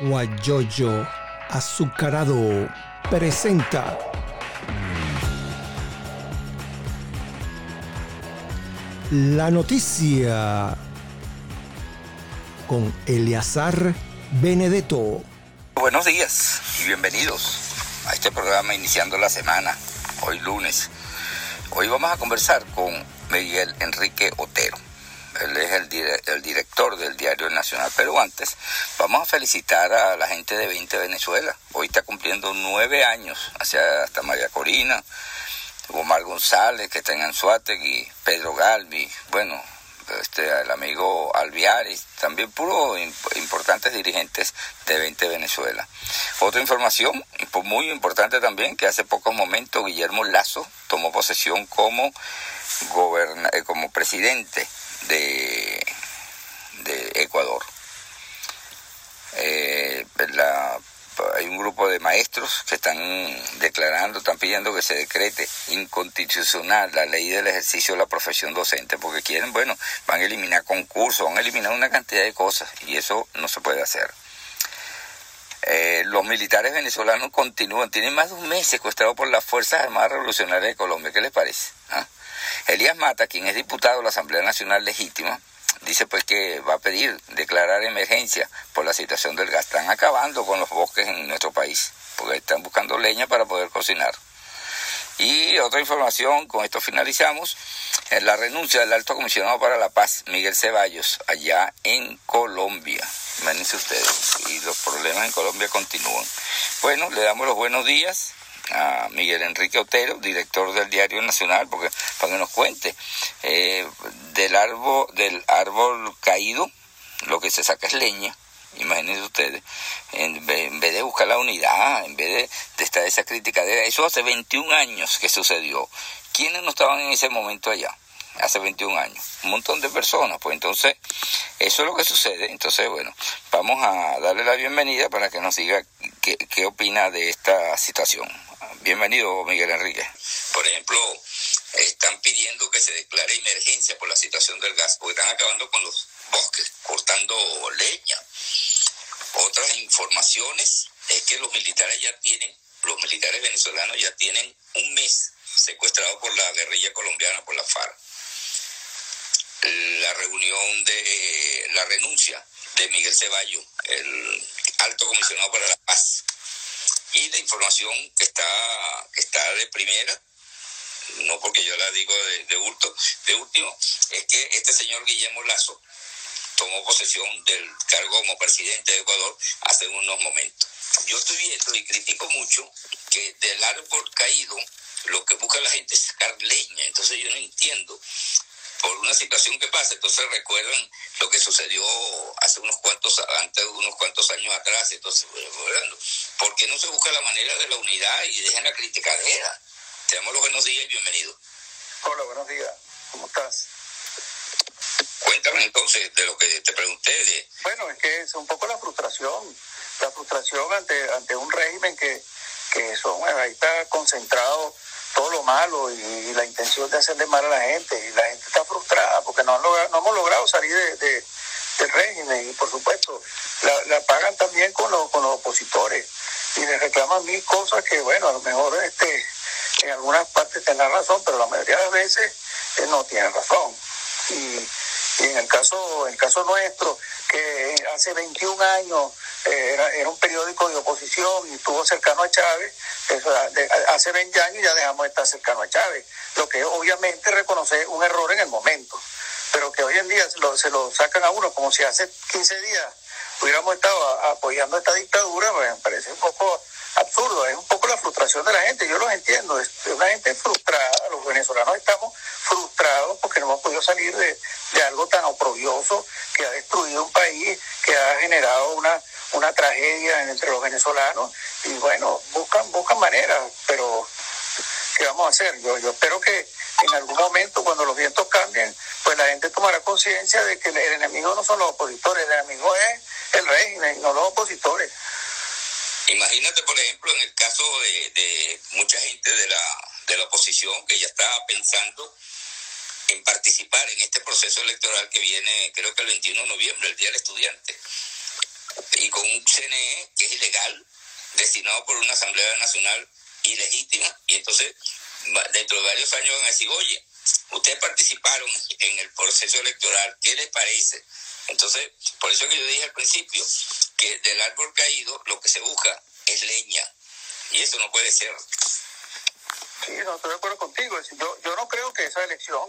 Guayoyo Azucarado presenta la noticia con Eleazar Benedetto. Buenos días y bienvenidos a este programa iniciando la semana, hoy lunes. Hoy vamos a conversar con Miguel Enrique Otero. El, director del Diario Nacional. Pero antes, vamos a felicitar a la gente de 20 Venezuela. Hoy está cumpliendo nueve años, hacia hasta María Corina, Omar González, que está en Anzuategui, Pedro Galvi, bueno, este, el amigo Alviaris, también puro importantes dirigentes de 20 Venezuela. Otra información muy importante también, que hace pocos momentos Guillermo Lazo tomó posesión como, eh, como presidente de, de Ecuador. Eh, la hay un grupo de maestros que están declarando, están pidiendo que se decrete inconstitucional la ley del ejercicio de la profesión docente, porque quieren, bueno, van a eliminar concursos, van a eliminar una cantidad de cosas, y eso no se puede hacer. Eh, los militares venezolanos continúan, tienen más de un mes secuestrados por las Fuerzas Armadas Revolucionarias de Colombia. ¿Qué les parece? ¿Ah? Elías Mata, quien es diputado de la Asamblea Nacional Legítima, dice pues que va a pedir declarar emergencia por la situación del gas. Están acabando con los bosques en nuestro país, porque están buscando leña para poder cocinar. Y otra información, con esto finalizamos, es la renuncia del alto comisionado para la paz, Miguel Ceballos, allá en Colombia. Imagínense ustedes, y los problemas en Colombia continúan. Bueno, le damos los buenos días a Miguel Enrique Otero, director del Diario Nacional, porque para que nos cuente eh, del árbol del árbol caído, lo que se saca es leña. Imagínense ustedes, en vez, de buscar la unidad, en vez de, de estar esa crítica, de eso hace 21 años que sucedió. ¿Quiénes no estaban en ese momento allá? hace 21 años. Un montón de personas. Pues entonces, eso es lo que sucede. Entonces, bueno, vamos a darle la bienvenida para que nos diga qué, qué opina de esta situación. Bienvenido, Miguel Enrique. Por ejemplo, están pidiendo que se declare emergencia por la situación del gas, porque están acabando con los bosques, cortando leña. Otras informaciones es que los militares ya tienen, los militares venezolanos ya tienen un mes secuestrados por la guerrilla colombiana, por la FARC. La reunión de la renuncia de Miguel Ceballos, el alto comisionado para la paz, y la información que está, está de primera, no porque yo la digo de, de, de último, es que este señor Guillermo Lazo tomó posesión del cargo como presidente de Ecuador hace unos momentos. Yo estoy viendo y critico mucho que del árbol caído lo que busca la gente es sacar leña, entonces yo no entiendo por una situación que pasa. Entonces recuerdan lo que sucedió hace unos cuantos, antes unos cuantos años atrás. Entonces, ¿por qué no se busca la manera de la unidad y dejan la criticadera? Te damos los buenos días y bienvenido. Hola, buenos días. ¿Cómo estás? Cuéntame entonces de lo que te pregunté. De... Bueno, es que es un poco la frustración, la frustración ante, ante un régimen que, que son, ahí está concentrado todo lo malo y, la intención de hacerle mal a la gente. Y la gente está frustrada porque no, no hemos logrado salir de, del régimen y por supuesto la, pagan también con, con los opositores y le reclaman mil cosas que bueno, a lo mejor este en algunas partes tienen razón, pero la mayoría de las veces eh, no tienen razón. Y, en el caso, el caso nuestro, que hace 21 años eh, era, un periódico de oposición y estuvo cercano a Chávez, hace 20 años ya dejamos de estar cercano a Chávez, lo que obviamente reconoce un error en el momento, pero que hoy en día se lo, se lo sacan a uno como si hace 15 días hubiéramos estado apoyando esta dictadura, pues, me parece un poco absurdo, es un poco la frustración de la gente, yo los entiendo, es una gente frustrada, los venezolanos estamos frustrados porque no hemos podido salir de, algo tan oprobioso que ha destruido un país, que ha generado una, una tragedia entre los venezolanos y bueno, buscan, buscan maneras, pero ¿qué vamos a hacer? Yo, yo espero que en algún momento cuando los vientos cambien, pues la gente tomará conciencia de que el, enemigo no son los opositores, el enemigo es el régimen, no los opositores. Imagínate, por ejemplo, en el caso de, mucha gente de la, de la oposición que ya estaba pensando en participar en este proceso electoral que viene, creo que el 21 de noviembre, el Día del Estudiante y con un CNE que es ilegal, destinado por una Asamblea Nacional ilegítima, y entonces dentro de varios años van a decir, oye, ustedes participaron en el proceso electoral, ¿qué les parece? Entonces, por eso que yo dije al principio, que del árbol caído lo que se busca es leña, y eso no puede ser. Sí, no estoy de acuerdo contigo. Yo, yo no creo que esa elección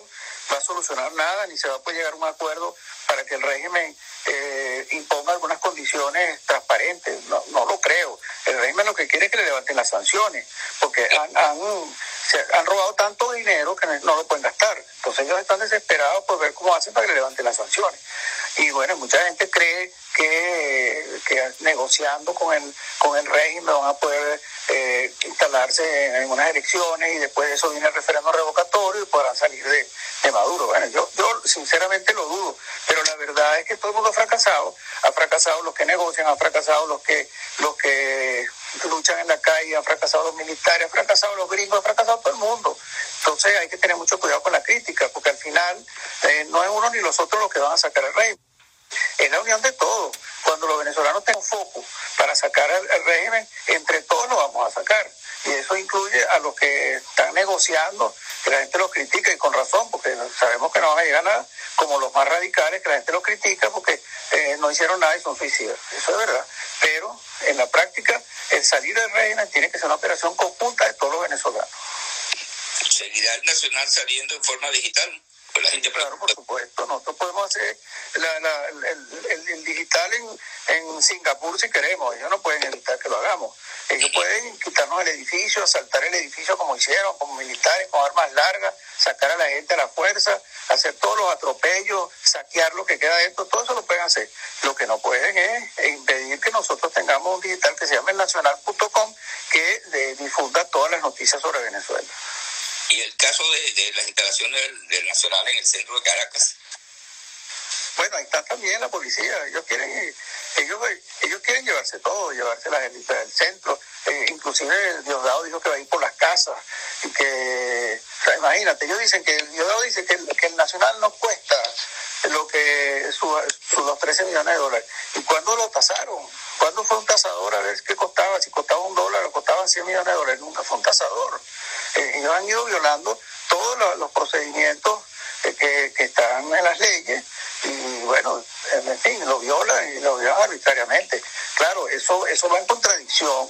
va a solucionar nada, ni se va a poder llegar a un acuerdo para que el régimen eh, imponga algunas condiciones transparentes. No, no lo creo. El régimen lo que quiere es que le levanten las sanciones, porque han, han, se han robado tanto dinero que no lo pueden gastar. Entonces ellos están desesperados por ver cómo hacen para que le levanten las sanciones. Y bueno, mucha gente cree que, que negociando con el, con el régimen van a poder eh, instalarse en unas elecciones y después de eso viene el referendo revocatorio y podrán salir de, de Maduro. Bueno, yo, yo sinceramente lo dudo, pero la verdad es que todo el mundo ha fracasado, ha fracasado los que negocian, ha fracasado los que, los que luchan en la calle, han fracasado los militares, han fracasado los gringos, ha fracasado todo el mundo. Entonces hay que tener mucho cuidado con la crítica, porque al final eh, no es uno ni los otros los que van a sacar el régimen. Es la unión de todos. Cuando los venezolanos tengan foco para sacar el régimen, entre todos lo vamos a sacar y eso incluye a los que están negociando, que la gente los critica y con razón, porque sabemos que no van a llegar a nada, como los más radicales, que la gente los critica porque eh, no hicieron nada y son suicidas. Eso es verdad. Pero en la práctica, el salir del régimen tiene que ser una operación conjunta de todos los venezolanos. Seguridad Nacional saliendo en forma digital. Claro, por supuesto. Nosotros podemos hacer el, digital en, en Singapur si queremos. Ellos no pueden evitar que lo hagamos. Ellos pueden quitarnos el edificio, asaltar el edificio como hicieron, como militares, con armas largas, sacar a la gente a la fuerza, hacer todos los atropellos, saquear lo que queda dentro, todo eso lo pueden hacer. Lo que no pueden es impedir que nosotros tengamos un digital que se llama el nacional.com que de, difunda todas las noticias sobre Venezuela. ¿Y el caso de, de las instalaciones del, Nacional en el centro de Caracas? Bueno, ahí está también la policía. Ellos quieren, ellos, ellos quieren llevarse todo, llevarse las élites del centro. Eh, inclusive Diosdado dijo que va a ir por las casas y que, imagínate, ellos dicen que Diosdado dice que que el Nacional no cuesta lo que sus su, los 13 millones de dólares. ¿Y cuándo lo tasaron? ¿Cuándo fue un tasador a ver qué costaba? Si costaba un dólar o costaban 100 millones de dólares. Nunca fue un tasador. Eh, ellos han ido violando todos los, procedimientos eh, que, están en las leyes y bueno, en fin, lo violan y lo violan arbitrariamente. Claro, eso, eso va en contradicción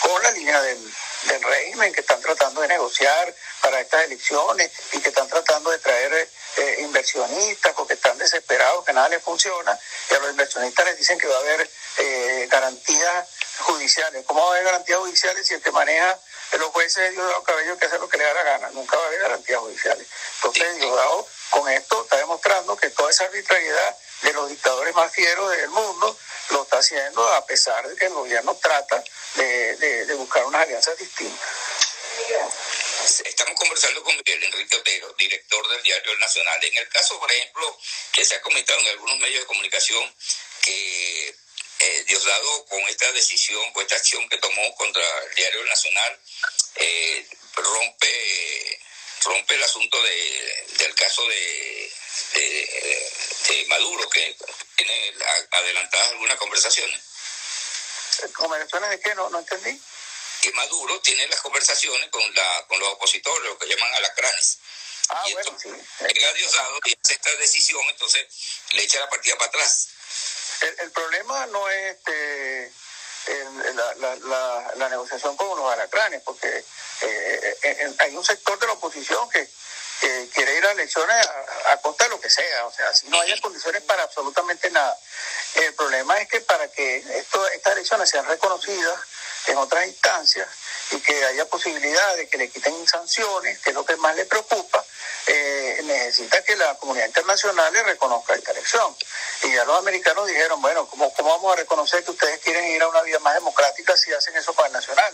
con la línea del, del régimen que están tratando de negociar para estas elecciones y que están tratando de traer eh, inversionistas porque están desesperados que nada les funciona y a los inversionistas les dicen que va a haber eh, garantías judiciales. ¿Cómo va a haber garantías judiciales si el que maneja los jueces es Diosdado Cabello que hace lo que le da la gana? Nunca va a haber garantías judiciales. Entonces, Diosdado con esto está demostrando que toda esa arbitrariedad de los dictadores más fieros del mundo lo está haciendo a pesar de que el gobierno trata de, de, de buscar unas alianzas distintas. Estamos conversando con Miguel Enrique Otero, director del diario Nacional. En el caso, por ejemplo, que se ha comentado en algunos medios de comunicación que eh, Diosdado con esta decisión, con esta acción que tomó contra el diario Nacional, eh, rompe rompe el asunto de, del caso de, de, de, Maduro, que tiene adelantadas algunas conversaciones. ¿Conversaciones de qué? No, no entendí. Que Maduro tiene las conversaciones con, la, con los opositores, lo que llaman alacranes. Ah, y bueno, entonces, sí. llega Diosdado y hace esta decisión, entonces le echa la partida para atrás. El, el problema no es este el, la, la, la, la, negociación con los alacranes, porque eh, eh, hay un sector de la oposición que, que quiere ir a elecciones a, a, costa de lo que sea, o sea, si no haya condiciones para absolutamente nada. El problema es que para que esto, estas elecciones sean reconocidas en otras instancias y que haya posibilidad de que le quiten sanciones, que es lo que más le preocupa, eh, necesita que la comunidad internacional le reconozca esta elección. Y ya los americanos dijeron, bueno, ¿cómo, ¿cómo vamos a reconocer que ustedes quieren ir a una vía más democrática si hacen eso para el nacional?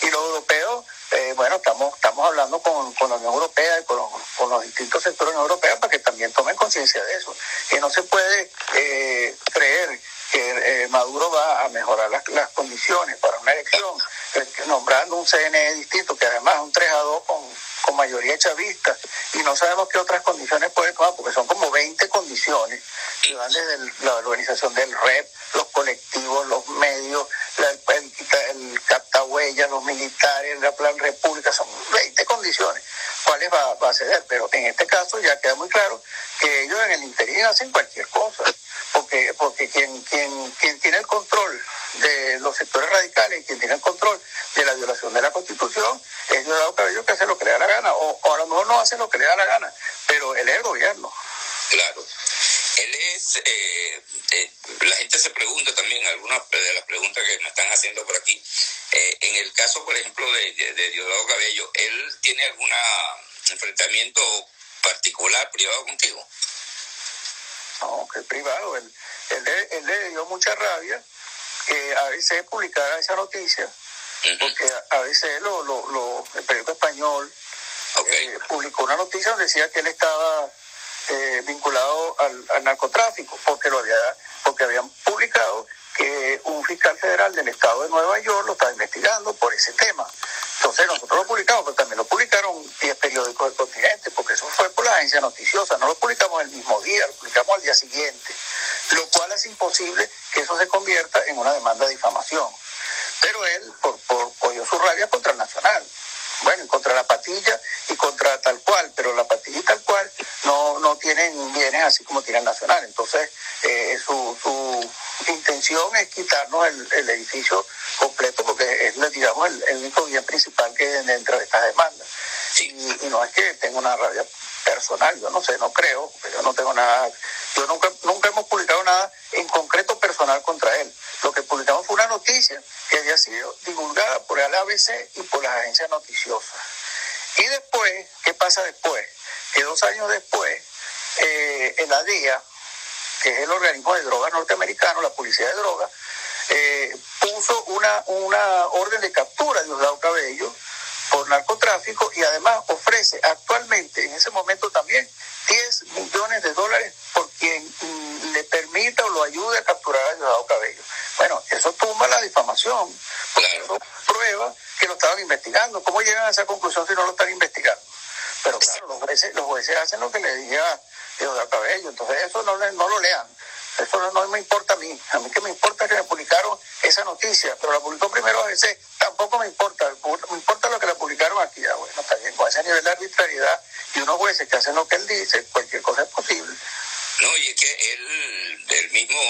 Y los europeos, eh, bueno, estamos, estamos hablando con, con la Unión Europea y con los, con los distintos sectores europeos para que también tomen conciencia de eso. Que no se puede eh, creer que eh, Maduro va a mejorar las, las, condiciones para una elección, eh, nombrando un CNE distinto, que además es un 3 a 2 con, con mayoría chavista, y no sabemos qué otras condiciones puede tomar, porque son como 20 condiciones que van desde la organización del REP, los colectivos, los medios, el, el, captahuella, los militares, la Plan República, son 20 condiciones. ¿Cuáles va, va a ceder? Pero en este caso ya queda muy claro que ellos en el interior hacen cualquier cosa quien quien quien tiene el control de los sectores radicales quien tiene el control de la violación de la Constitución es Diosdado Cabello que hace lo que le da la gana o, a lo mejor no hace lo que le da la gana pero él es el gobierno claro él es eh, eh, la gente se pregunta también algunas de las preguntas que me están haciendo por aquí eh, en el caso por ejemplo de, de, Diosdado Cabello él tiene algún enfrentamiento particular privado contigo no, que es privado. Él, él, le dio mucha rabia que a veces publicara esa noticia, porque a, veces lo, lo, lo, el periódico español eh, publicó una noticia donde decía que él estaba eh, vinculado al, narcotráfico, porque lo había, porque habían publicado que un fiscal federal del estado de Nueva York lo estaba investigando por ese tema. Eh, su, su intención es quitarnos el, el edificio completo porque es, digamos, el, el, único bien principal que hay dentro de estas demandas. Y, y, no es que tenga una rabia personal, yo no sé, no creo, yo no tengo nada, yo nunca, nunca hemos publicado nada en concreto personal contra él. Lo que publicamos fue una noticia que había sido divulgada por el ABC y por las agencias noticiosas. Y después, ¿qué pasa después? Que dos años después, eh, en la DIA, que es el organismo de drogas norteamericano, la policía de drogas, eh, puso una, una orden de captura de Diosdado Cabello por narcotráfico y además ofrece actualmente, en ese momento también, 10 millones de dólares por quien mm, le permita o lo ayude a capturar a Diosdado Cabello. Bueno, eso tumba la difamación, porque eso prueba que lo estaban investigando. ¿Cómo llegan a esa conclusión si no lo están investigando? Pero claro, los jueces, los jueces hacen lo que le diga Cabello, entonces eso no, no lo lean. Eso no, me importa a mí. A mí que me importa que me publicaron esa noticia, pero la publicó primero veces, tampoco me importa. Me importa lo que la publicaron aquí. Ah, bueno, bien, con ese nivel de arbitrariedad y unos jueces que hacen lo que él dice, cualquier cosa es posible. No, y es que él, el mismo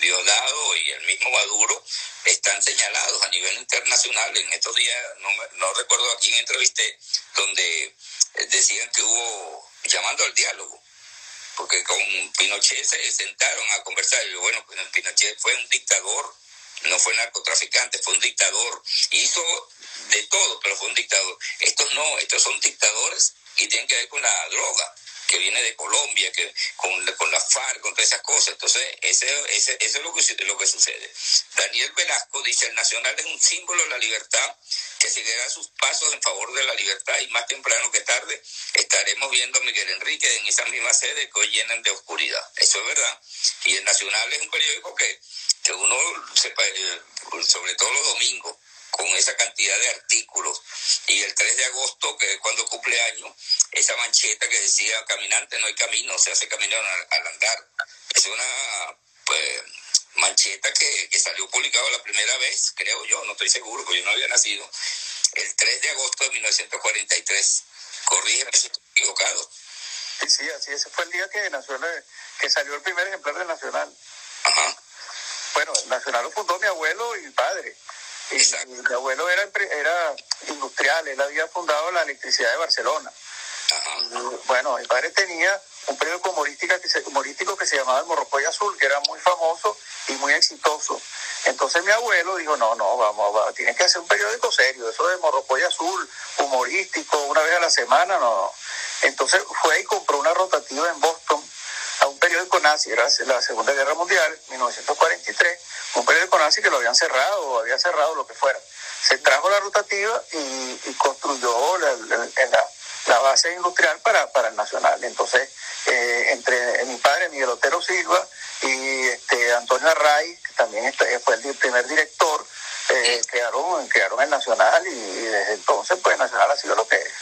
Diosdado y el mismo Maduro están señalados a nivel internacional. En estos días, no, no recuerdo a quién entrevisté, donde decían que hubo llamando al diálogo porque con Pinochet se sentaron a conversar. Y bueno, pues, Pinochet fue un dictador, no fue narcotraficante, fue un dictador, hizo de todo, pero fue un dictador. Estos no, estos son dictadores y tienen que ver con la droga que viene de Colombia, que con, con la FARC, con todas esas cosas. Entonces, ese, ese, eso es lo que, lo que sucede. Daniel Velasco dice, el nacional es un símbolo de la libertad que seguirá sus pasos en favor de la libertad y más temprano que tarde estaremos viendo a Miguel Enrique en esa misma sede que hoy llenan de oscuridad. Eso es verdad. Y el Nacional es un periódico que, que uno, sepa, eh, sobre todo los domingos, con esa cantidad de artículos. Y el 3 de agosto, que es cuando cumple año, esa mancheta que decía caminante no hay camino, se hace camino al, andar. Es una pues, mancheta que, que salió publicado la primera vez, creo yo, no estoy seguro, porque yo no había nacido, el 3 de agosto de 1943. Corrígeme si estoy equivocado. Sí, sí, así ese fue el día que, nació, que salió el primer ejemplar del Nacional. Ajá. Bueno, el Nacional lo fundó mi abuelo y mi padre. Y mi abuelo era, era industrial, él había fundado la electricidad de Barcelona. bueno, mi padre tenía un periódico humorístico que, se, humorístico que se llamaba El Morrocoy Azul, que era muy famoso y muy exitoso. Entonces mi abuelo dijo, no, no, vamos, vamos tienes que hacer un periódico serio, eso de Morrocoy Azul, humorístico, una vez a la semana, no. Entonces fue y compró una rotativa en Boston periódico nazi, era la Segunda Guerra Mundial, 1943, un periódico nazi que lo habían cerrado o había cerrado lo que fuera. Se trajo la rotativa y, construyó la, base industrial para, para el Nacional. Entonces, eh, entre mi padre Miguel Otero Silva y este Antonio Array, que también este, fue el primer director, eh, crearon, crearon el Nacional y, desde entonces pues el Nacional ha sido lo que es.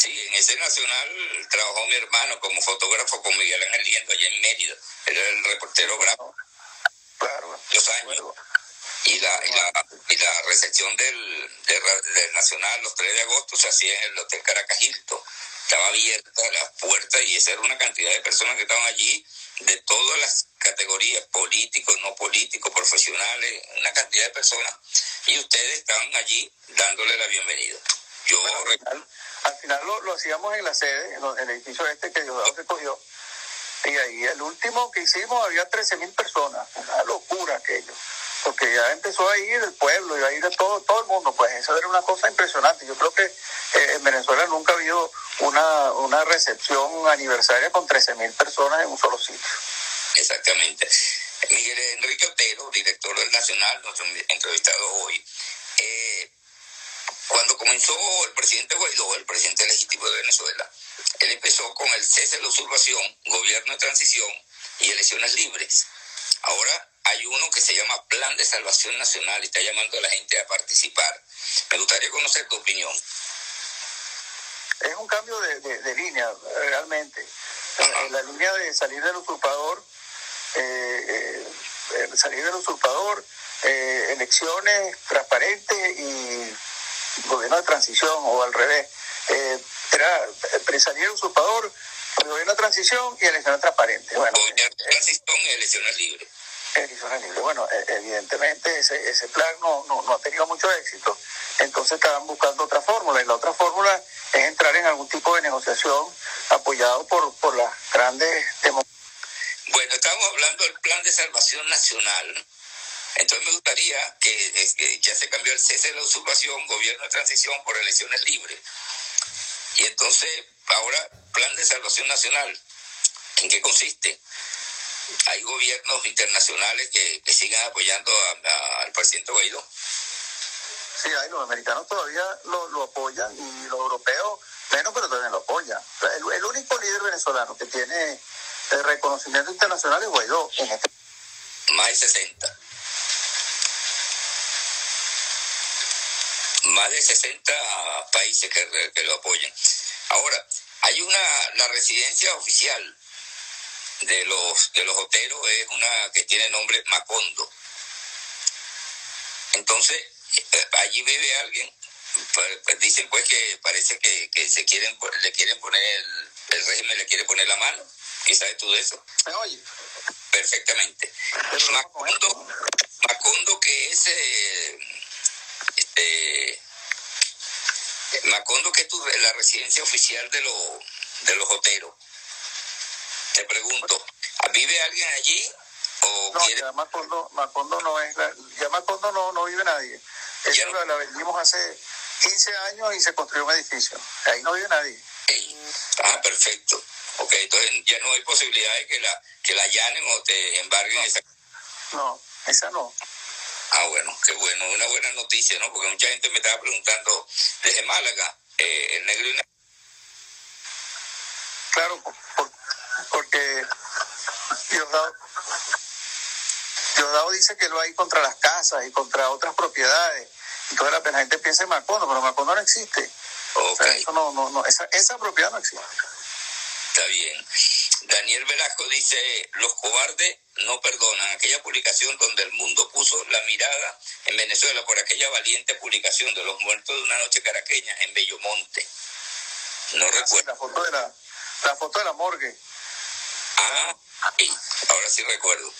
Sí, en ese nacional trabajó mi hermano como fotógrafo con Miguel Ángel Liendo allá en Mérida. Él era el reportero bravo. Claro. Los años. Y la, y la, y la recepción del, del, Nacional los 3 de agosto se hacía en el Hotel Caracas Hilton. Estaba abierta la puerta y esa era una cantidad de personas que estaban allí de todas las categorías, políticos, no políticos, profesionales, una cantidad de personas. Y ustedes estaban allí dándole la bienvenida. Yo al final, lo, lo, hacíamos en la sede, en el edificio este que Diosdado recogió. Y ahí el último que hicimos había 13 mil personas. Una locura aquello. Porque ya empezó a ir el pueblo, y a ir de todo, todo el mundo. Pues eso era una cosa impresionante. Yo creo que eh, en Venezuela nunca ha habido una, una recepción aniversaria con 13 mil personas en un solo sitio. Exactamente. Miguel Enrique Otero, director del Nacional, nuestro entrevistado hoy. Eh, cuando comenzó el presidente Guaidó, el presidente legítimo de Venezuela, él empezó con el cese de la usurpación, gobierno de transición y elecciones libres. Ahora hay uno que se llama Plan de Salvación Nacional y está llamando a la gente a participar. Me gustaría conocer tu opinión. Es un cambio de, línea, realmente. Eh, la línea de salir del usurpador, eh, eh, salir del usurpador, elecciones transparentes y gobierno de transición o al revés. Eh, era empresario usurpador, gobierno de transición y elecciones transparentes. Bueno, gobierno de transición y elecciones libres. Elecciones libres. Bueno, e, evidentemente ese, ese plan no, no, no ha tenido mucho éxito. Entonces estaban buscando otra fórmula y la otra fórmula es entrar en algún tipo de negociación apoyado por, por las grandes democracias. Bueno, estamos hablando del plan de salvación nacional entonces me gustaría que, ya se cambió el cese de la usurpación, gobierno de transición por elecciones libres. Y entonces, ahora, plan de salvación nacional, ¿en qué consiste? Hay gobiernos internacionales que, que sigan apoyando al presidente Guaidó. Sí, hay, los americanos todavía lo, lo apoyan y los europeos menos, pero también lo apoyan. El, el único líder venezolano que tiene el reconocimiento internacional es Guaidó. En este... Más de 60. Más de 60 países que, lo apoyan. Ahora, hay una, la residencia oficial de los, de los hoteros es una que tiene nombre Macondo. Entonces, eh, allí vive alguien, pues, pues, dicen pues que parece que, que, se quieren, le quieren poner, el, el, régimen le quiere poner la mano. ¿Qué sabes tú de eso? oye. Perfectamente. Macondo, Macondo que es... Eh, este, Macondo, que es la residencia oficial de, los de los hoteros. Te pregunto, ¿vive alguien allí? O no, ya Macondo, Macondo no es, ya Macondo no, no vive nadie. Eso no. la, vendimos hace 15 años y se construyó un edificio. Ahí no vive nadie. Ah, perfecto. Ok, entonces ya no hay posibilidad de que la, que la allanen o te embarguen esa. No, esa no. Ah, bueno, qué bueno, una buena noticia, ¿no? Porque mucha gente me estaba preguntando desde Málaga, eh, el negro y Claro, porque Diosdado, Diosdado dice que lo hay contra las casas y contra otras propiedades. Entonces la gente piensa en Macondo, pero Macondo no existe. Okay. eso no, no, no, esa, esa propiedad no existe. Está bien. Daniel Velasco dice, los cobardes no perdonan. Aquella publicación donde el mundo puso la mirada en Venezuela por aquella valiente publicación de los muertos de una noche caraqueña en Bellomonte. No ah, recuerdo. la foto de la, la foto de la morgue. Ah, sí, ahora sí recuerdo.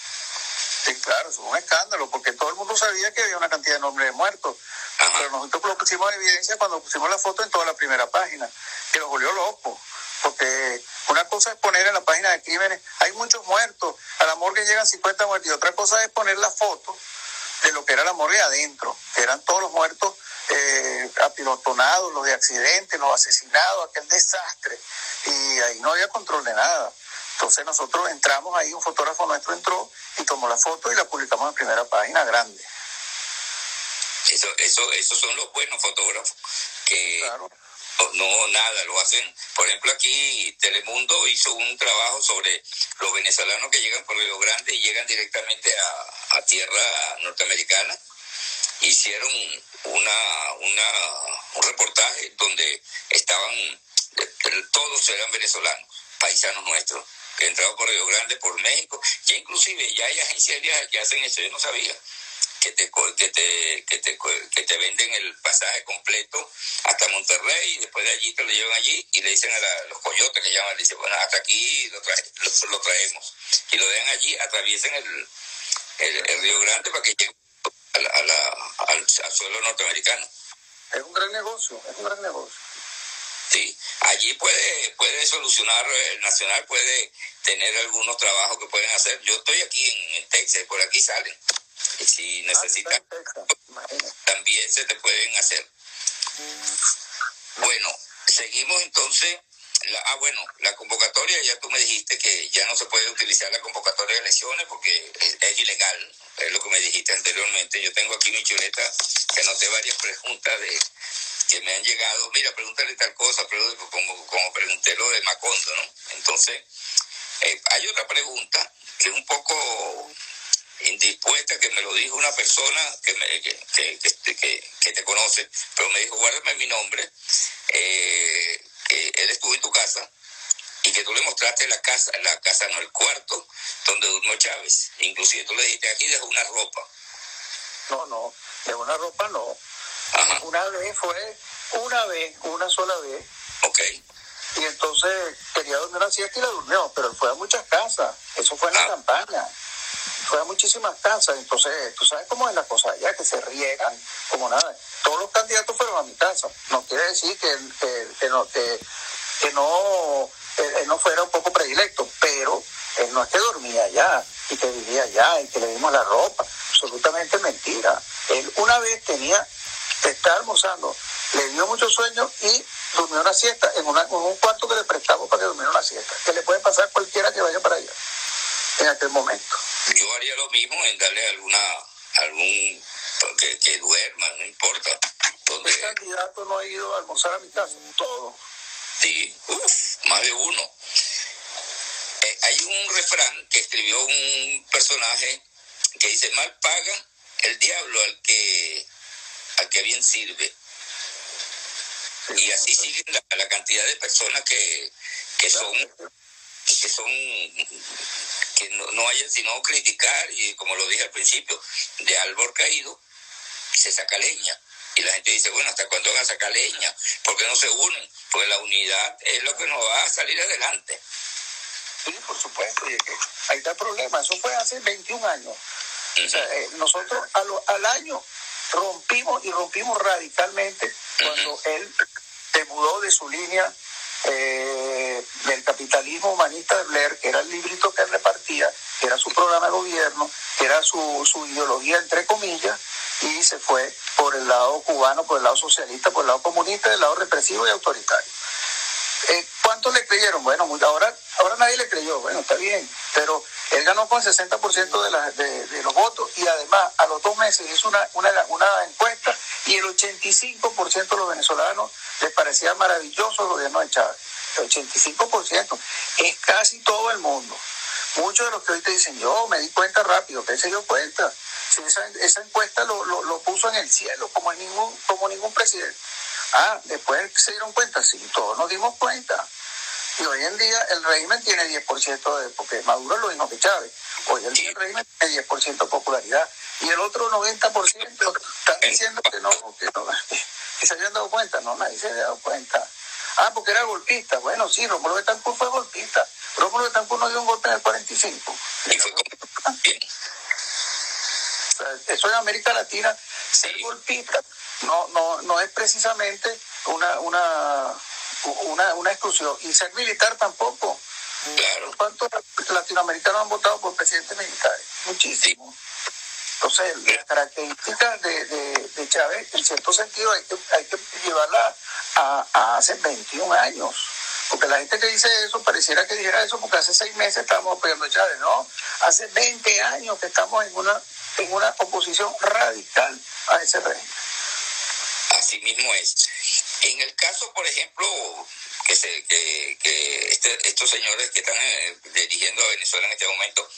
Sí, claro, es un escándalo, porque todo el mundo sabía que había una cantidad enorme de muertos. Pero nosotros lo pusimos en evidencia cuando pusimos la foto en toda la primera página, que lo volvió loco porque una cosa es poner en la página de crímenes, hay muchos muertos, a la morgue llegan 50 muertos, y otra cosa es poner la foto de lo que era la morgue adentro, que eran todos los muertos eh, apilotonados, los de accidentes, los asesinados, aquel desastre, y ahí no había control de nada. Entonces nosotros entramos ahí, un fotógrafo nuestro entró y tomó la foto y la publicamos en primera página grande. Eso, eso, esos son los buenos fotógrafos que no, nada, lo hacen. Por ejemplo, aquí Telemundo hizo un trabajo sobre los venezolanos que llegan por Río Grande y llegan directamente a, tierra norteamericana. Hicieron una, una, un reportaje donde estaban todos eran venezolanos, paisanos nuestros, que entraron por Río Grande, por México, que inclusive ya hay agencias que hacen eso, yo no sabía que te, que te, que te, que te venden el pasaje completo hasta Monterrey y después de allí te lo llevan allí y le dicen a, los coyotes que llaman, le dicen, bueno, hasta aquí lo, lo, traemos. Y lo dejan allí, atraviesen el, el, Río Grande para que llegue a la, al, suelo norteamericano. Es un gran negocio, es un gran negocio. Sí, allí puede, puede solucionar, el Nacional puede tener algunos trabajos que pueden hacer. Yo estoy aquí en, en Texas, por aquí salen. Si ah, necesitas, también se te pueden hacer. Bueno, seguimos entonces. La, ah, bueno, la convocatoria, ya tú me dijiste que ya no se puede utilizar la convocatoria de elecciones porque es, ilegal, es lo que me dijiste anteriormente. Yo tengo aquí mi chuleta que anoté varias preguntas de que me han llegado. Mira, pregúntale tal cosa, como, como pregunté lo de Macondo, ¿no? Entonces, eh, hay otra pregunta que es un poco indispuesta que me lo dijo una persona que, me, que, que, que, te conoce, pero me dijo, guárdame mi nombre, eh, que él estuvo en tu casa y que tú le mostraste la casa, la casa no, el cuarto donde durmió Chávez. Inclusive tú le dijiste, aquí dejó una ropa. No, no, de una ropa no. Una vez fue, una vez, una sola vez. Ok. Y entonces quería dormir una siesta y la durmió, pero fue a muchas casas. Eso fue en la ah. campaña fue muchísimas casas, entonces tú sabes cómo es la cosa allá, que se riegan como nada. Todos los candidatos fueron a mi casa, no quiere decir que, que, no, que, no, él, no fuera un poco predilecto, pero él no es que dormía allá y que vivía allá y que le dimos la ropa, absolutamente mentira. Él una vez tenía, estaba almorzando, le dio mucho sueño y durmió una siesta en, una, en un cuarto que le prestamos para que durmiera una siesta, que le puede pasar cualquiera que vaya para allá en aquel momento. Yo haría lo mismo en darle alguna, algún, que, que duerma, no importa. Donde... ¿Qué candidato no ha ido a almorzar a mi casa? Todo. Sí, uff, más de uno. Eh, hay un refrán que escribió un personaje que dice, mal paga el diablo al que, al que bien sirve. y así sigue la, la, cantidad de personas que, que son que son que no, no hayan sino criticar y como lo dije al principio, de árbol caído se saca leña. Y la gente dice, bueno, ¿hasta cuándo van a sacar leña? ¿Por qué no se unen? Porque la unidad es lo que nos va a salir adelante. Sí, por supuesto. Y ahí está el problema. Eso fue hace 21 años. o sea, eh, nosotros al año rompimos y rompimos radicalmente cuando él se mudó de su línea eh, del capitalismo humanista de Blair, que era el librito que él repartía, que era su programa de gobierno, que era su, su ideología, entre comillas, y se fue por el lado cubano, por el lado socialista, por el lado comunista, del lado represivo y autoritario. Eh, ¿Cuántos le creyeron? Bueno, ahora, ahora nadie le creyó, bueno, está bien, pero él ganó con el 60% de, de, los votos y además a los dos meses hizo una, una, una encuesta y el 85% de los venezolanos les parecía maravilloso el gobierno de Chávez. El 85% es casi todo el mundo. Muchos de los que hoy te dicen, yo me di cuenta rápido, que se dio cuenta. Si esa, encuesta lo, lo, puso en el cielo, como, ningún, como ningún presidente. Ah, después se dieron cuenta, sí, todos nos dimos cuenta. Y hoy en día el régimen tiene 10% de, porque Maduro lo mismo que Chávez. Hoy en día el régimen tiene 10% de popularidad. Y el otro 90% están diciendo que no, que no, que se habían dado cuenta. No, nadie se había dado cuenta. Ah, porque era golpista. Bueno, sí, Rómulo Betancourt fue golpista. Rómulo Betancourt no dio un golpe en el 45. eso en América Latina, ser golpista no, no, no es precisamente una, una, una, una exclusión. Y ser militar tampoco. Claro. ¿Cuántos latinoamericanos han votado por presidentes militares? Muchísimos. Entonces, las características de, de, Chávez, en cierto sentido, hay que, hay que llevarla a, hace 21 años. Porque la gente que dice eso, pareciera que dijera eso porque hace seis meses estábamos apoyando a Chávez, ¿no? Hace 20 años que estamos en una, en una oposición radical a ese régimen. Así mismo es. En el caso, por ejemplo, que, se, que, que este, estos señores que están eh, dirigiendo a Venezuela en este momento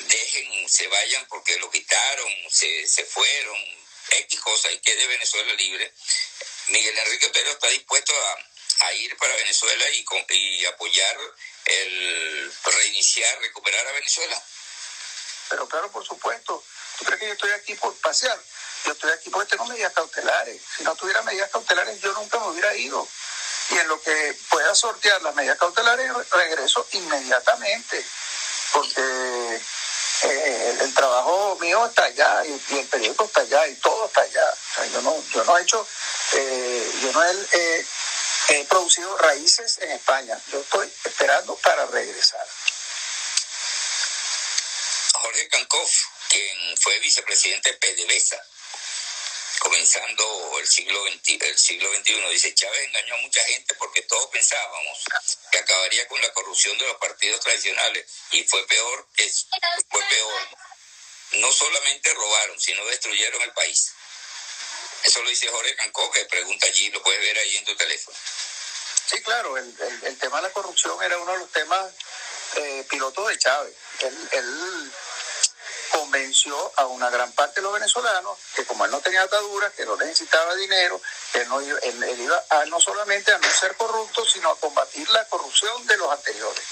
dejen, se vayan porque lo quitaron, se, se fueron, X cosas y quede Venezuela libre. Miguel Enrique Pérez está dispuesto a, ir para Venezuela y, y apoyar el reiniciar, recuperar a Venezuela. Pero claro, por supuesto. ¿Tú crees que yo estoy aquí por pasear? Yo estoy aquí porque tengo medidas cautelares. Si no tuviera medidas cautelares, yo nunca me hubiera ido. Y en lo que pueda sortear las medidas cautelares, regreso inmediatamente. Porque eh, el, trabajo mío está allá y, el periódico está allá y todo está allá. yo no, yo no he hecho, eh, yo no he, he producido raíces en España. Yo estoy esperando para regresar. Jorge Cancoff, quien fue vicepresidente de PDVSA, comenzando el siglo, XX, el siglo XXI, dice, Chávez engañó a mucha gente porque todos pensábamos que acabaría con la corrupción de los partidos tradicionales y fue peor, es, fue peor. No solamente robaron, sino destruyeron el país. Eso lo dice Jorge Cancoff, que pregunta allí, lo puedes ver ahí en tu teléfono. Sí, claro, el, el, tema de la corrupción era uno de los temas eh, pilotos de Chávez. Él, convenció a una gran parte de los venezolanos que como él no tenía ataduras, que no necesitaba dinero, que no, él, iba a, no solamente a no ser corrupto, sino a combatir la corrupción de los anteriores.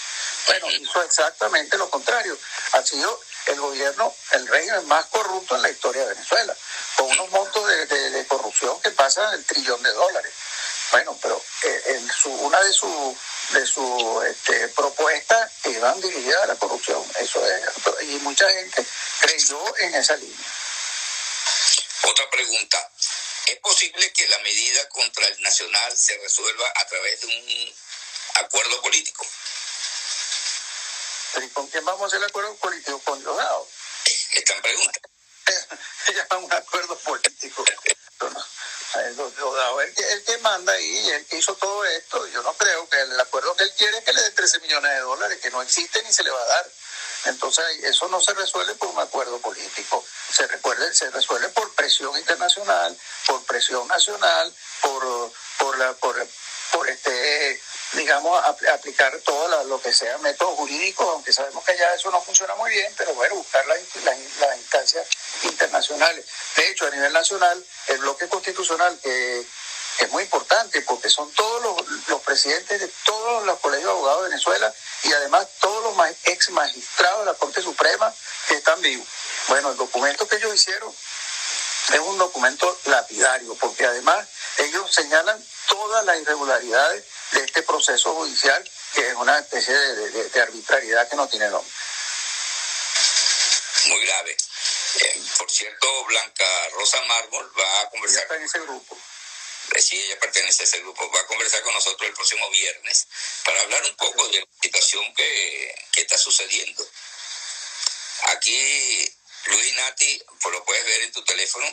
Bueno, hizo exactamente lo contrario. Ha sido el gobierno, el régimen más corrupto en la historia de Venezuela, con unos montos de, corrupción que pasan el trillón de dólares. Bueno, pero eh, su, una de sus de su este, propuestas iban dirigidas a la corrupción. Eso es, y mucha gente creyó en esa línea. Otra pregunta. ¿Es posible que la medida contra el nacional se resuelva a través de un acuerdo político? ¿Pero ¿y con quién vamos a hacer el acuerdo político? Con Diosdado. Esta pregunta. Se llama un acuerdo político. El, que, el que manda ahí, el que hizo todo esto, yo no creo que el acuerdo que él quiere es que le dé 13 millones de dólares, que no existe ni se le va a dar. Entonces, eso no se resuelve por un acuerdo político, se, recuerde, se resuelve por presión internacional, por presión nacional, por, por, la, por, por este, digamos, aplicar todo lo que sea métodos jurídicos, aunque sabemos que ya eso no funciona muy bien, pero bueno, buscar las, las, instancias internacionales. De hecho, a nivel nacional, el bloque constitucional, que es muy importante porque son todos los, los, presidentes de todos los colegios de abogados de Venezuela y además todos los ex magistrados de la Corte Suprema que están vivos. Bueno, el documento que ellos hicieron es un documento lapidario porque además ellos señalan todas las irregularidades de este proceso judicial, que es una especie de, arbitrariedad que no tiene nombre. Muy grave. Eh, por cierto, Blanca Rosa Mármol va a conversar. con ese grupo. Eh, sí, ella pertenece a ese grupo. Va a conversar con nosotros el próximo viernes para hablar un poco de la situación que, que está sucediendo. Aquí, Luis Nati, pues lo puedes ver en tu teléfono,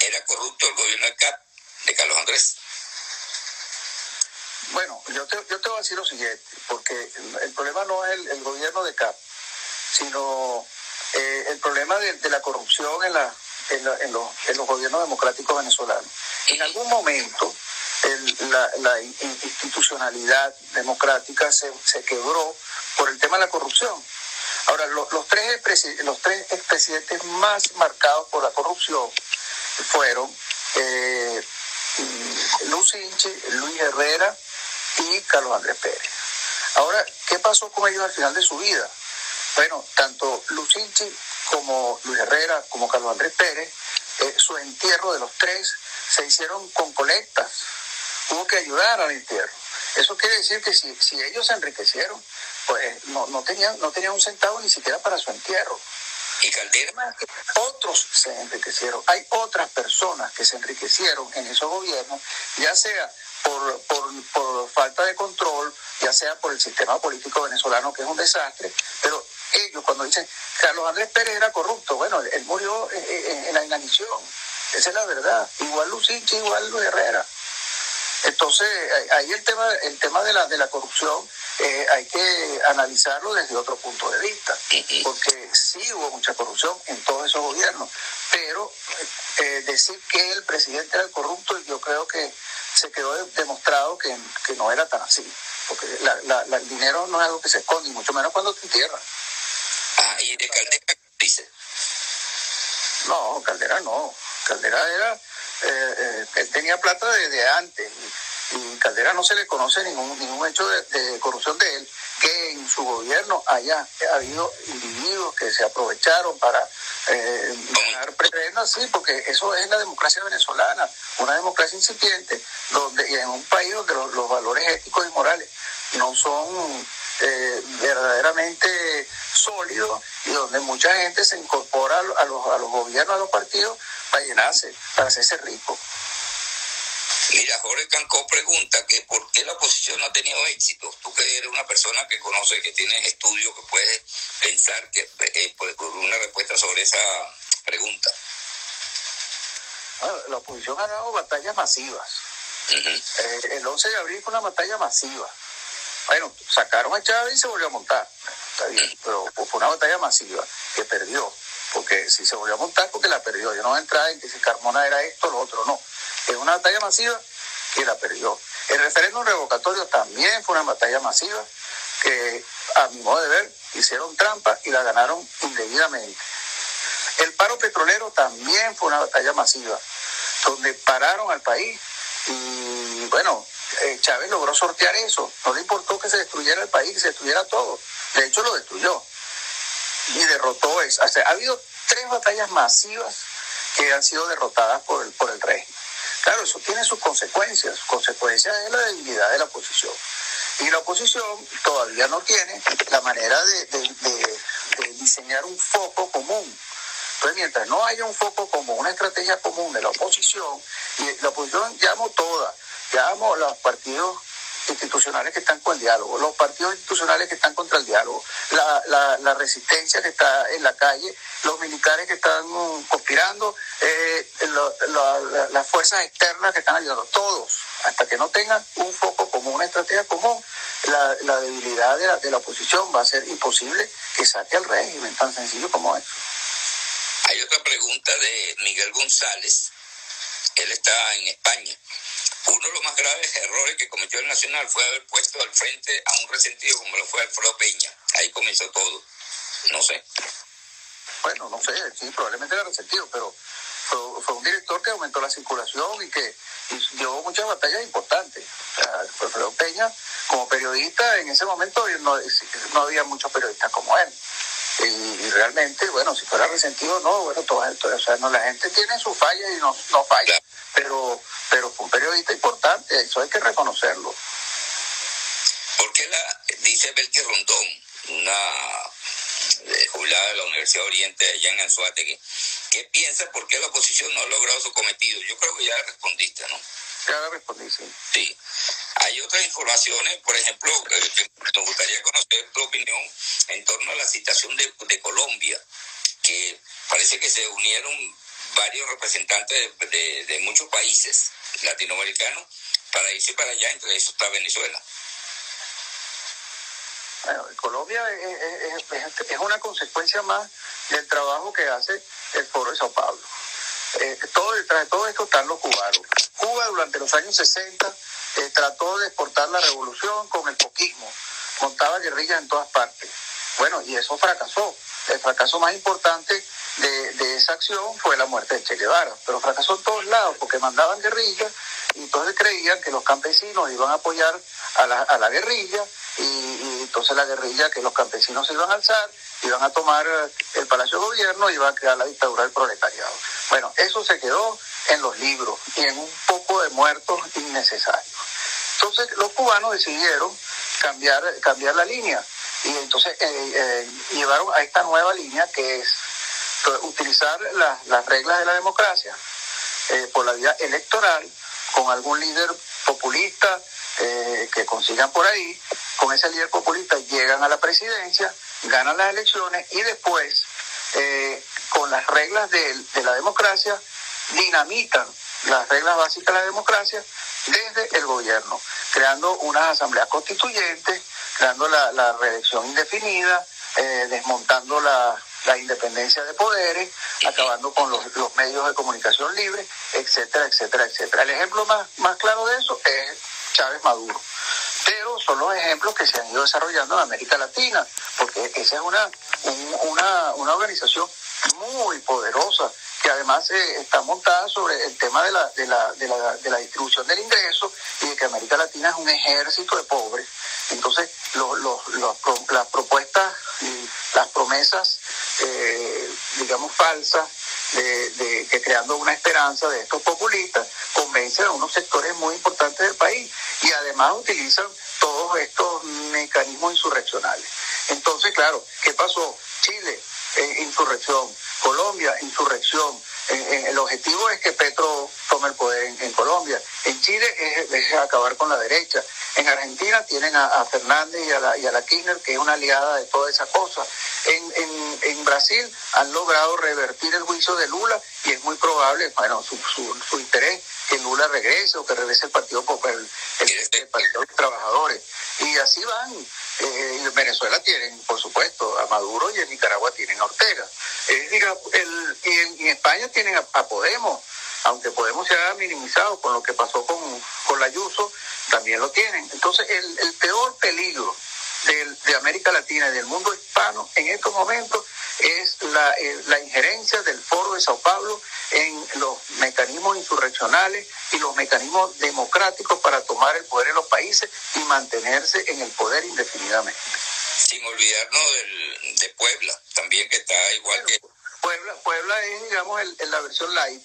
era corrupto el gobierno del CAP de Carlos Andrés. Bueno, yo te, yo te voy a decir lo siguiente, porque el problema no es el, gobierno de CAP, sino eh, el problema de, la corrupción en, la, en, los, gobiernos democráticos venezolanos. En algún momento la, institucionalidad democrática se, quebró por el tema de la corrupción. Ahora, los, tres, los tres expresidentes más marcados por la corrupción fueron eh, Luis Luis Herrera y Carlos Andrés Pérez. Ahora, ¿qué pasó con ellos al final de su vida? Bueno, tanto Lucinchi como Luis Herrera, como Carlos Andrés Pérez, eh, su entierro de los tres se hicieron con colectas. Hubo que ayudar al entierro. Eso quiere decir que si, si ellos se enriquecieron, pues no, no, tenían, no tenían un centavo ni siquiera para su entierro. Y Caldera. Otros se enriquecieron. Hay otras personas que se enriquecieron en esos gobiernos, ya sea por, por, falta de control, ya sea por el sistema político venezolano, que es un desastre, pero ellos cuando dicen Carlos Andrés Pérez era corrupto, bueno, él murió en, la inanición, esa es la verdad, igual Lucinchi, igual Luis Herrera. Entonces, ahí el tema, el tema de la, de la corrupción eh, hay que analizarlo desde otro punto de vista, porque sí hubo mucha corrupción en todos esos gobiernos, pero eh, decir que el presidente era corrupto, yo creo que se quedó demostrado que, no era tan así, porque el dinero no es algo que se esconde, mucho menos cuando te entierran. Ah, ¿y de Caldera dice? No, Caldera no. Caldera era, eh, eh, él tenía plata desde antes y Caldera no se le conoce ningún, ningún hecho de, corrupción de él, que en su gobierno haya habido individuos que se aprovecharon para eh, prebendas, sí, porque eso es la democracia venezolana, una democracia incipiente, donde y en un país donde los, valores éticos y morales no son eh, verdaderamente sólidos y donde mucha gente se incorpora a los, a los gobiernos, a los partidos, para llenarse, para hacerse rico. Mira, Jorge Cancó pregunta que por qué la oposición no ha tenido éxito. Tú que eres una persona que conoce, que tienes estudios, que puedes pensar que eh, pues, una respuesta sobre esa pregunta. la oposición ha dado batallas masivas. Eh, el 11 de abril fue una batalla masiva. Bueno, sacaron a Chávez y se volvió a montar. Está bien, pero fue una batalla masiva que perdió. Porque si se volvió a montar, porque la perdió. Yo no voy a entrar en que si Carmona era esto, lo otro, no es una batalla masiva que la perdió. El referéndum revocatorio también fue una batalla masiva que, a mi modo de ver, hicieron trampa y la ganaron indebidamente. El paro petrolero también fue una batalla masiva, donde pararon al país y, bueno, eh, Chávez logró sortear eso. No le importó que se destruyera el país, que se destruyera todo. De hecho, lo destruyó y derrotó eso. O ha habido tres batallas masivas que han sido derrotadas por el, por el régimen. Claro, eso tiene sus consecuencias. Consecuencias es la debilidad de la oposición. Y la oposición todavía no tiene la manera de, diseñar un foco común. Entonces, mientras no haya un foco común, una estrategia común de la oposición, y la oposición llamo toda, llamo a los partidos institucionales que están con el diálogo, los partidos institucionales que están contra el diálogo, la, la, resistencia que está en la calle, los militares que están conspirando, eh, las fuerzas externas que están ayudando, todos, hasta que no tengan un foco común, una estrategia común, la, la debilidad de la, de la oposición va a ser imposible que saque al régimen, tan sencillo como eso. Hay otra pregunta de Miguel González, él está en España. Uno de los más graves errores que cometió el Nacional fue haber puesto al frente a un resentido como lo fue Alfredo Peña. Ahí comenzó todo. No sé. Bueno, no sé, sí, probablemente era resentido, pero fue, un director que aumentó la circulación y que dio muchas batallas importantes. Alfredo Peña, como periodista, en ese momento no, no había muchos periodistas como él. Y, realmente, bueno, si fuera resentido, no, bueno, todo esto, o sea, no, la gente tiene su falla y no, no falla, pero, pero fue un periodista importante, eso hay que reconocerlo. ¿Por qué la, dice Belki Rondón, una eh, jubilada de la Universidad de Oriente allá en Anzuategui, ¿qué piensa por qué la oposición no ha logrado su cometido? Yo creo que ya respondiste, ¿no? Ya respondí, sí. Sí. Hay otras informaciones, por ejemplo, que nos gustaría conocer tu opinión en torno a la situación de, de Colombia, que parece que se unieron varios representantes de, muchos países latinoamericanos para irse para allá, entre eso está Venezuela. Bueno, Colombia es, una consecuencia más del trabajo que hace el Foro de Sao Paulo. Eh, todo, detrás de todo esto están los cubanos. Cuba durante los años 60 eh, trató de exportar la revolución con el poquismo, montaba guerrillas en todas partes. Bueno, y eso fracasó. El fracaso más importante de, esa acción fue la muerte de Che Guevara, pero fracasó en todos lados porque mandaban guerrillas y entonces creían que los campesinos iban a apoyar a la, a la guerrilla y, entonces la guerrilla que los campesinos se iban a alzar, iban a tomar el Palacio de Gobierno y iban a crear la dictadura del proletariado. Bueno, eso se quedó en los libros y en un poco de muertos innecesarios. Entonces los cubanos decidieron cambiar, cambiar la línea y entonces eh, eh, llevaron a esta nueva línea que es utilizar las reglas de la democracia eh, por la vía electoral con algún líder populista que consigan por ahí, con ese líder populista llegan a la presidencia, ganan las elecciones y después, con las reglas de, de la democracia, dinamitan las reglas básicas de la democracia desde el gobierno, creando unas asambleas constituyentes, creando la, reelección indefinida, eh, desmontando la, independencia de poderes, acabando con los, medios de comunicación libres, etcétera, etcétera, etcétera. El ejemplo más, más claro de eso es Chávez Maduro. Pero son los ejemplos que se han ido desarrollando en América Latina, porque esa es una, una, una organización muy poderosa que además eh, está montada sobre el tema de la, de, la, de, la, de la distribución del ingreso y de que América Latina es un ejército de pobres. Entonces, los, las propuestas las promesas, eh, digamos, falsas, de, de, que creando una esperanza de estos populistas, convencen a unos sectores muy importantes del país y además utilizan todos estos mecanismos insurreccionales. Entonces, claro, ¿qué pasó? Chile, eh, insurrección. Colombia, insurrección. El objetivo es que Petro tome el poder en, Colombia. En Chile es, acabar con la derecha. En Argentina tienen a, Fernández y a, la, y a la Kirchner, que es una aliada de toda esa cosa. En, en, en, Brasil han logrado revertir el juicio de Lula y es muy probable, bueno, su, su, su interés que Lula regrese o que regrese el Partido Popular, el, el, Partido de los Trabajadores. Y así van. Eh, en Venezuela tienen, por supuesto, a Maduro y en Nicaragua tienen a Ortega. Eh, diga, el, y, en, España tienen a, Podemos, aunque Podemos se ha minimizado con lo que pasó con, con la Ayuso, también lo tienen. Entonces, el, el peor peligro del, de América Latina y del mundo hispano en estos momentos es la, eh, la injerencia del Foro de Sao Paulo en los mecanismos insurreccionales y los mecanismos democráticos para tomar el poder en los países y mantenerse en el poder indefinidamente. Sin olvidarnos del, de Puebla, también que está igual que... Puebla, Puebla es, digamos, el, la versión light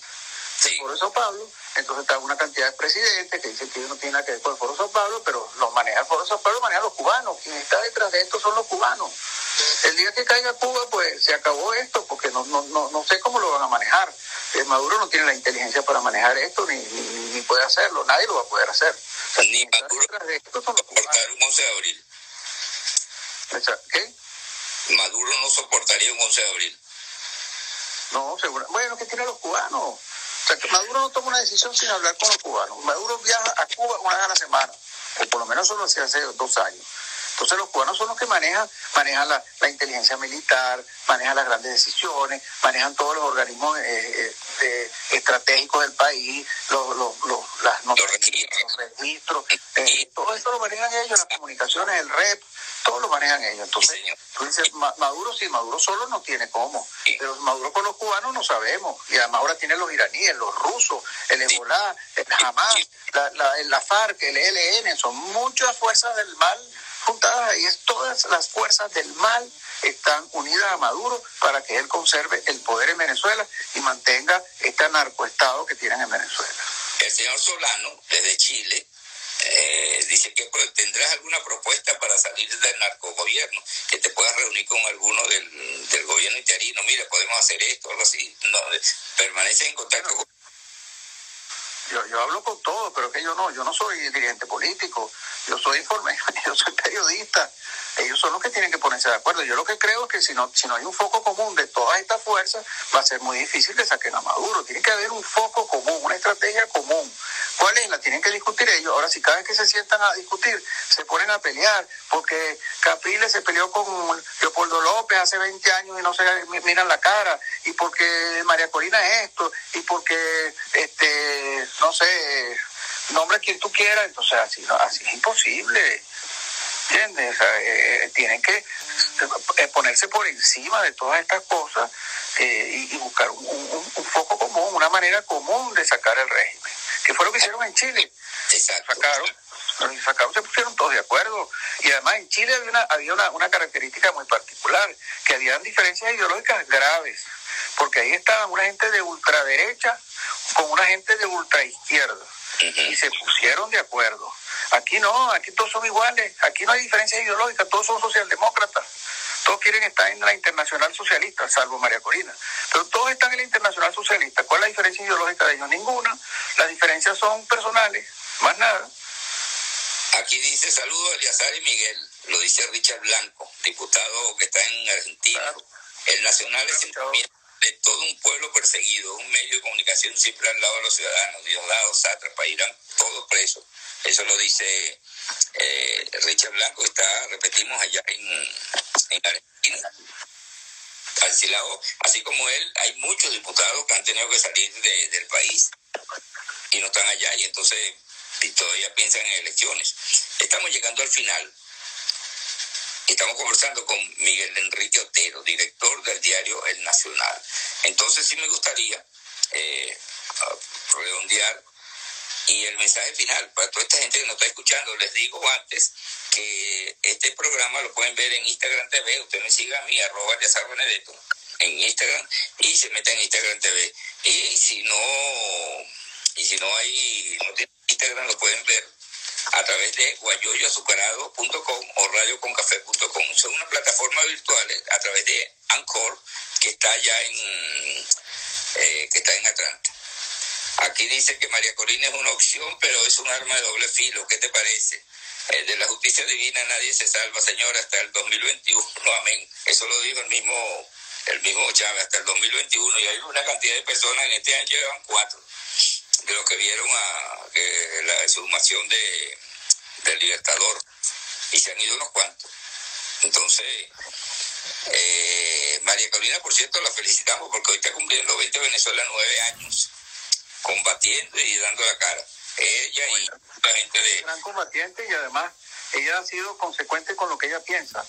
del Foro de Sao Paulo. Entonces está una cantidad de presidentes que dicen que no tiene nada que ver con el Foro de Sao Paulo, pero los maneja el Foro de Sao Paulo, maneja los cubanos. Quien está detrás de esto son los cubanos. El día que caiga Cuba, pues se acabó esto, porque no, no, no, no sé cómo lo van a manejar. Eh, Maduro no tiene la inteligencia para manejar esto, ni, ni, ni puede hacerlo, nadie lo va a poder hacer. O sea, ni Maduro de esto son soportar un 11 de abril. ¿Qué? Maduro no soportaría un 11 de abril. No, seguro. Bueno, ¿qué tienen los cubanos? O sea, que Maduro no toma una decisión sin hablar con los cubanos. Maduro viaja a Cuba una vez a la semana, o por lo menos solo hace dos años. Entonces los cubanos son los que manejan, manejan la, la inteligencia militar, manejan las grandes decisiones, manejan todos los organismos eh, eh, estratégicos del país, los, los, los las noticias, los registros, eh, todo esto lo manejan ellos, las comunicaciones, el REP, todo lo manejan ellos. Entonces, tú dices, Maduro sí, Maduro solo no tiene cómo, pero Maduro con los cubanos no sabemos, y además ahora tiene los iraníes, los rusos, el Hezbollah, el Hamas, la, la, la FARC, el ELN, son muchas fuerzas del mal juntadas ahí, es todas las fuerzas del mal están unidas a Maduro para que él conserve el poder en Venezuela y mantenga este narcoestado que tienen en Venezuela. El señor Solano, desde Chile, eh, dice que pues, tendrás alguna propuesta para salir del narcogobierno, que te puedas reunir con alguno del, del gobierno interino, mira, podemos hacer esto, algo así. No, permanece en contacto con yo, yo hablo con todo, pero que yo no, yo no soy dirigente político, yo soy informe, yo soy periodista. Ellos son los que tienen que ponerse de acuerdo. Yo lo que creo es que si no, si no hay un foco común de todas estas fuerzas, va a ser muy difícil que saquen a Maduro. Tiene que haber un foco común, una estrategia común. ¿Cuál es? La tienen que discutir ellos. Ahora, si cada vez que se sientan a discutir, se ponen a pelear, porque Capriles se peleó con Leopoldo López hace 20 años y no se miran la cara, y porque María Corina es esto, y porque, este, no sé, nombre a quien tú quieras, entonces así, así es imposible. ¿Entiendes? O sea, eh, tienen que eh, ponerse por encima de todas estas cosas eh, y, buscar un, un, un, foco común, una manera común de sacar el régimen. Que fue lo que hicieron en Chile. Exacto. Sacaron, los sacaron, se pusieron todos de acuerdo. Y además en Chile había una, había una, una característica muy particular, que habían diferencias ideológicas graves, porque ahí estaban una gente de ultraderecha con una gente de ultraizquierda y se pusieron de acuerdo. Aquí no, aquí todos son iguales, aquí no hay diferencias ideológicas, todos son socialdemócratas. Todos quieren estar en la internacional socialista, salvo María Corina. Pero todos están en la internacional socialista. ¿Cuál es la diferencia ideológica de ellos? Ninguna. Las diferencias son personales, más nada. Aquí dice saludos a Eliazar y Miguel, lo dice Richard Blanco, diputado que está en Argentina. Claro. El nacional es de todo un pueblo perseguido, un medio de comunicación siempre al lado de los ciudadanos, Diosdado, Sátrapa, irán todos presos. Eso lo dice eh, Richard Blanco, está, repetimos, allá en, en Argentina. Así como él, hay muchos diputados que han tenido que salir de, del país y no están allá y entonces y todavía piensan en elecciones. Estamos llegando al final Estamos conversando con Miguel Enrique Otero, director del diario El Nacional. Entonces sí me gustaría eh, redondear y el mensaje final para toda esta gente que nos está escuchando, les digo antes que este programa lo pueden ver en Instagram TV, usted me siga a mí, arroba Benedetto, en Instagram, y se mete en Instagram TV. Y si no, y si no hay, no tiene Instagram, lo pueden ver a través de guayoyoazucarado.com o radioconcafé.com. Son una plataforma virtual a través de Anchor que está ya en, eh, que está en Atlanta. Aquí dice que María Corina es una opción, pero es un arma de doble filo. ¿Qué te parece? Eh, de la justicia divina nadie se salva, señora, hasta el 2021. Amén. Eso lo dijo el mismo, el mismo Chávez, hasta el 2021. Y hay una cantidad de personas, en este año llevan cuatro, de los que vieron a la exhumación de, del Libertador. Y se han ido unos cuantos. Entonces, eh, María Corina, por cierto, la felicitamos porque hoy está cumpliendo 20 Venezuela nueve años combatiendo y dando la cara. Ella y la gente de... Gran combatiente y además ella ha sido consecuente con lo que ella piensa.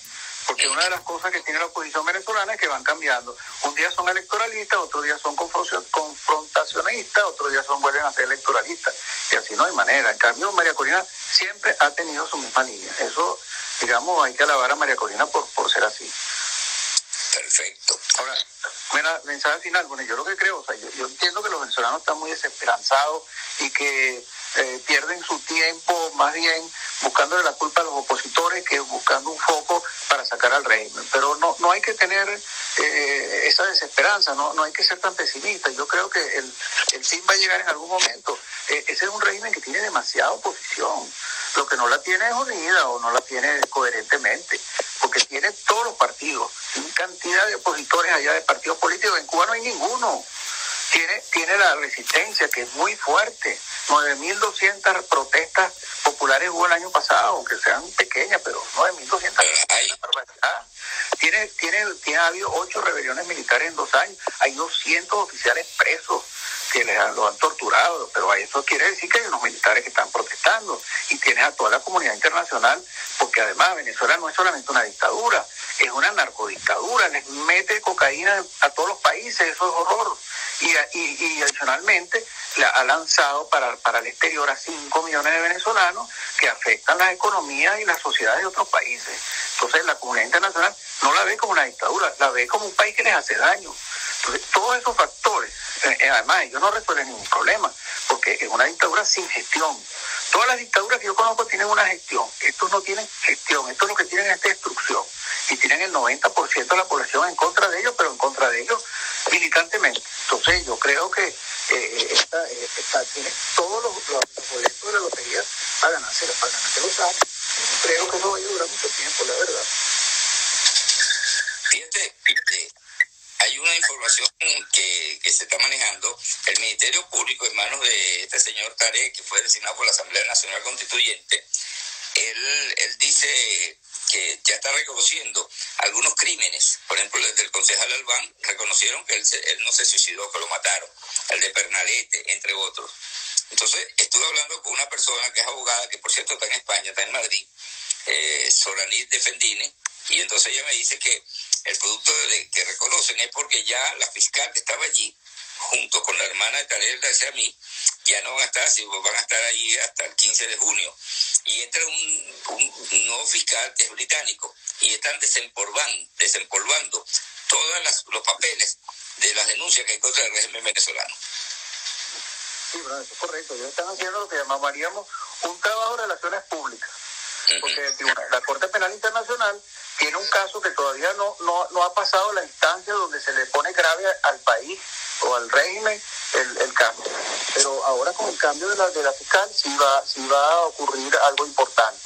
Porque una de las cosas que tiene la oposición venezolana es que van cambiando. Un día son electoralistas, otro día son confrontacionistas, otro día son vuelven a ser electoralistas. Y así no hay manera. En cambio, María Corina siempre ha tenido su misma línea. Eso, digamos, hay que alabar a María Corina por, por ser así. Perfecto. Ahora, mira, mensaje final, bueno, yo lo que creo, o sea, yo, entiendo que los venezolanos están muy desesperanzados y que eh, pierden su tiempo más bien buscándole la culpa a los opositores que buscando un foco para sacar al régimen. Pero no, no hay que tener eh, esa desesperanza, no, no hay que ser tan pesimista. Yo creo que el, el fin va a llegar en algún momento. Eh, ese es un régimen que tiene demasiada oposición. Lo que no la tiene es unida o no la tiene coherentemente, porque tiene todos los partidos, cantidad de opositores allá de partidos políticos. En Cuba no hay ninguno. Tiene, tiene la resistencia, que es muy fuerte. 9.200 protestas populares hubo el año pasado, aunque sean pequeñas, pero 9.200 tiene, tiene, tiene ha habido ocho rebeliones militares en dos años, hay 200 oficiales presos que les han, lo han torturado, pero eso quiere decir que hay unos militares que están protestando y tiene a toda la comunidad internacional, porque además Venezuela no es solamente una dictadura, es una narcodictadura, les mete cocaína a todos los países, eso es horror. Y, y, adicionalmente la ha lanzado para, para el exterior a 5 millones de venezolanos que afectan las economías y las sociedades de otros países. Entonces la comunidad internacional no la ve como una dictadura, la ve como un país que les hace daño. Entonces todos esos factores eh, eh, además, ellos no resuelven ningún problema, porque es una dictadura sin gestión. Todas las dictaduras que yo conozco tienen una gestión. Estos no tienen gestión. Estos lo que tienen es destrucción. Y tienen el 90% de la población en contra de ellos, pero en contra de ellos militantemente. Entonces, yo creo que eh, esta, esta, tiene todos los, boletos de la lotería para ganarse, para ganarse los años. Creo que no va a durar mucho tiempo, la verdad. Fíjate hay una información que, que, se está manejando. El Ministerio Público, en manos de este señor Tarek, que fue designado por la Asamblea Nacional Constituyente, él, él dice que ya está reconociendo algunos crímenes. Por ejemplo, el concejal Albán reconocieron que él, él no se suicidó, que lo mataron. El de Pernalete, entre otros. Entonces, estuve hablando con una persona que es abogada, que por cierto está en España, está en Madrid, eh, Soranit Defendine, y entonces ella me dice que el producto de, que reconocen es porque ya la fiscal que estaba allí, junto con la hermana de Tarek a mí, ya no van a estar van a estar allí hasta el 15 de junio. Y entra un, un nuevo fiscal que es británico y están desempolvando, desempolvando todos los papeles de las denuncias que hay contra el régimen venezolano. Sí, bueno, eso es correcto. Ellos están haciendo lo que llamaríamos un trabajo de relaciones públicas. Porque la Corte Penal Internacional tiene un caso que todavía no, no, no ha pasado la instancia donde se le pone grave al país o al régimen el, el cambio. Pero ahora con el cambio de la, de la fiscal sí va, sí va a ocurrir algo importante.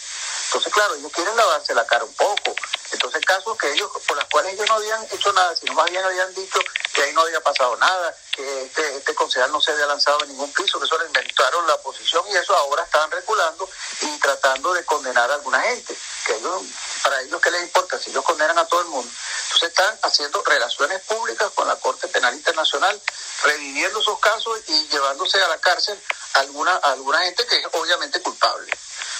Entonces, claro, ellos quieren lavarse la cara un poco. Entonces, casos que ellos, por las cuales ellos no habían hecho nada, sino más bien habían dicho que ahí no había pasado nada, que este, este concejal no se había lanzado en ningún piso, que eso lo inventaron la oposición y eso ahora estaban reculando y tratando de condenar a alguna gente. Que ellos, para ellos, ¿qué les importa? Si ellos condenan a todo el mundo. Entonces están haciendo relaciones públicas con la Corte Penal Internacional, reviviendo esos casos y llevándose a la cárcel alguna, a alguna gente que es obviamente culpable.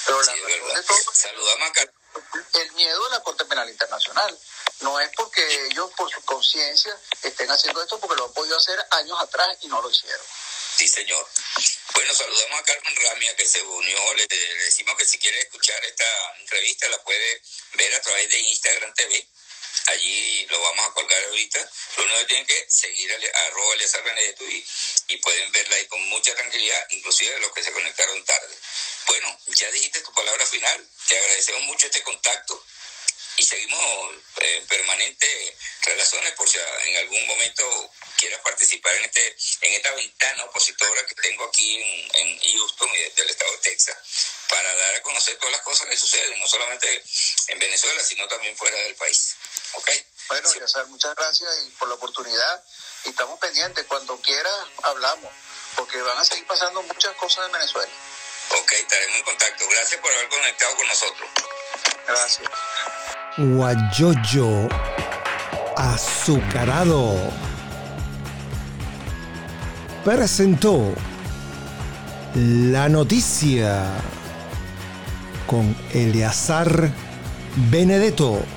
Pero la Saludamos a el miedo de la Corte Penal Internacional. No es porque ellos por su conciencia estén haciendo esto porque lo han podido hacer años atrás y no lo hicieron. Sí, señor. Bueno, saludamos a Carmen Ramia que se unió. Le, le decimos que si quiere escuchar esta entrevista la puede ver a través de Instagram TV Allí lo vamos a colgar ahorita. Lo único que tienen que seguir a arroba Eleazar Benedetto y, y pueden verla ahí con mucha tranquilidad, inclusive los que se conectaron tarde. Bueno, ya dijiste tu palabra final. Te agradecemos mucho este contacto y seguimos en eh, permanentes relaciones por si en algún momento quieras participar en este en esta ventana opositora que tengo aquí en, en Houston del estado de Texas para dar a conocer todas las cosas que suceden, no solamente en Venezuela, sino también fuera del país. ¿Ok? Bueno, sí. muchas gracias por la oportunidad y estamos pendientes. Cuando quieras, hablamos, porque van a seguir pasando muchas cosas en Venezuela. Ok, estaremos en contacto. Gracias por haber conectado con nosotros. Gracias. Guayoyo azucarado presentó la noticia con Eleazar Benedetto.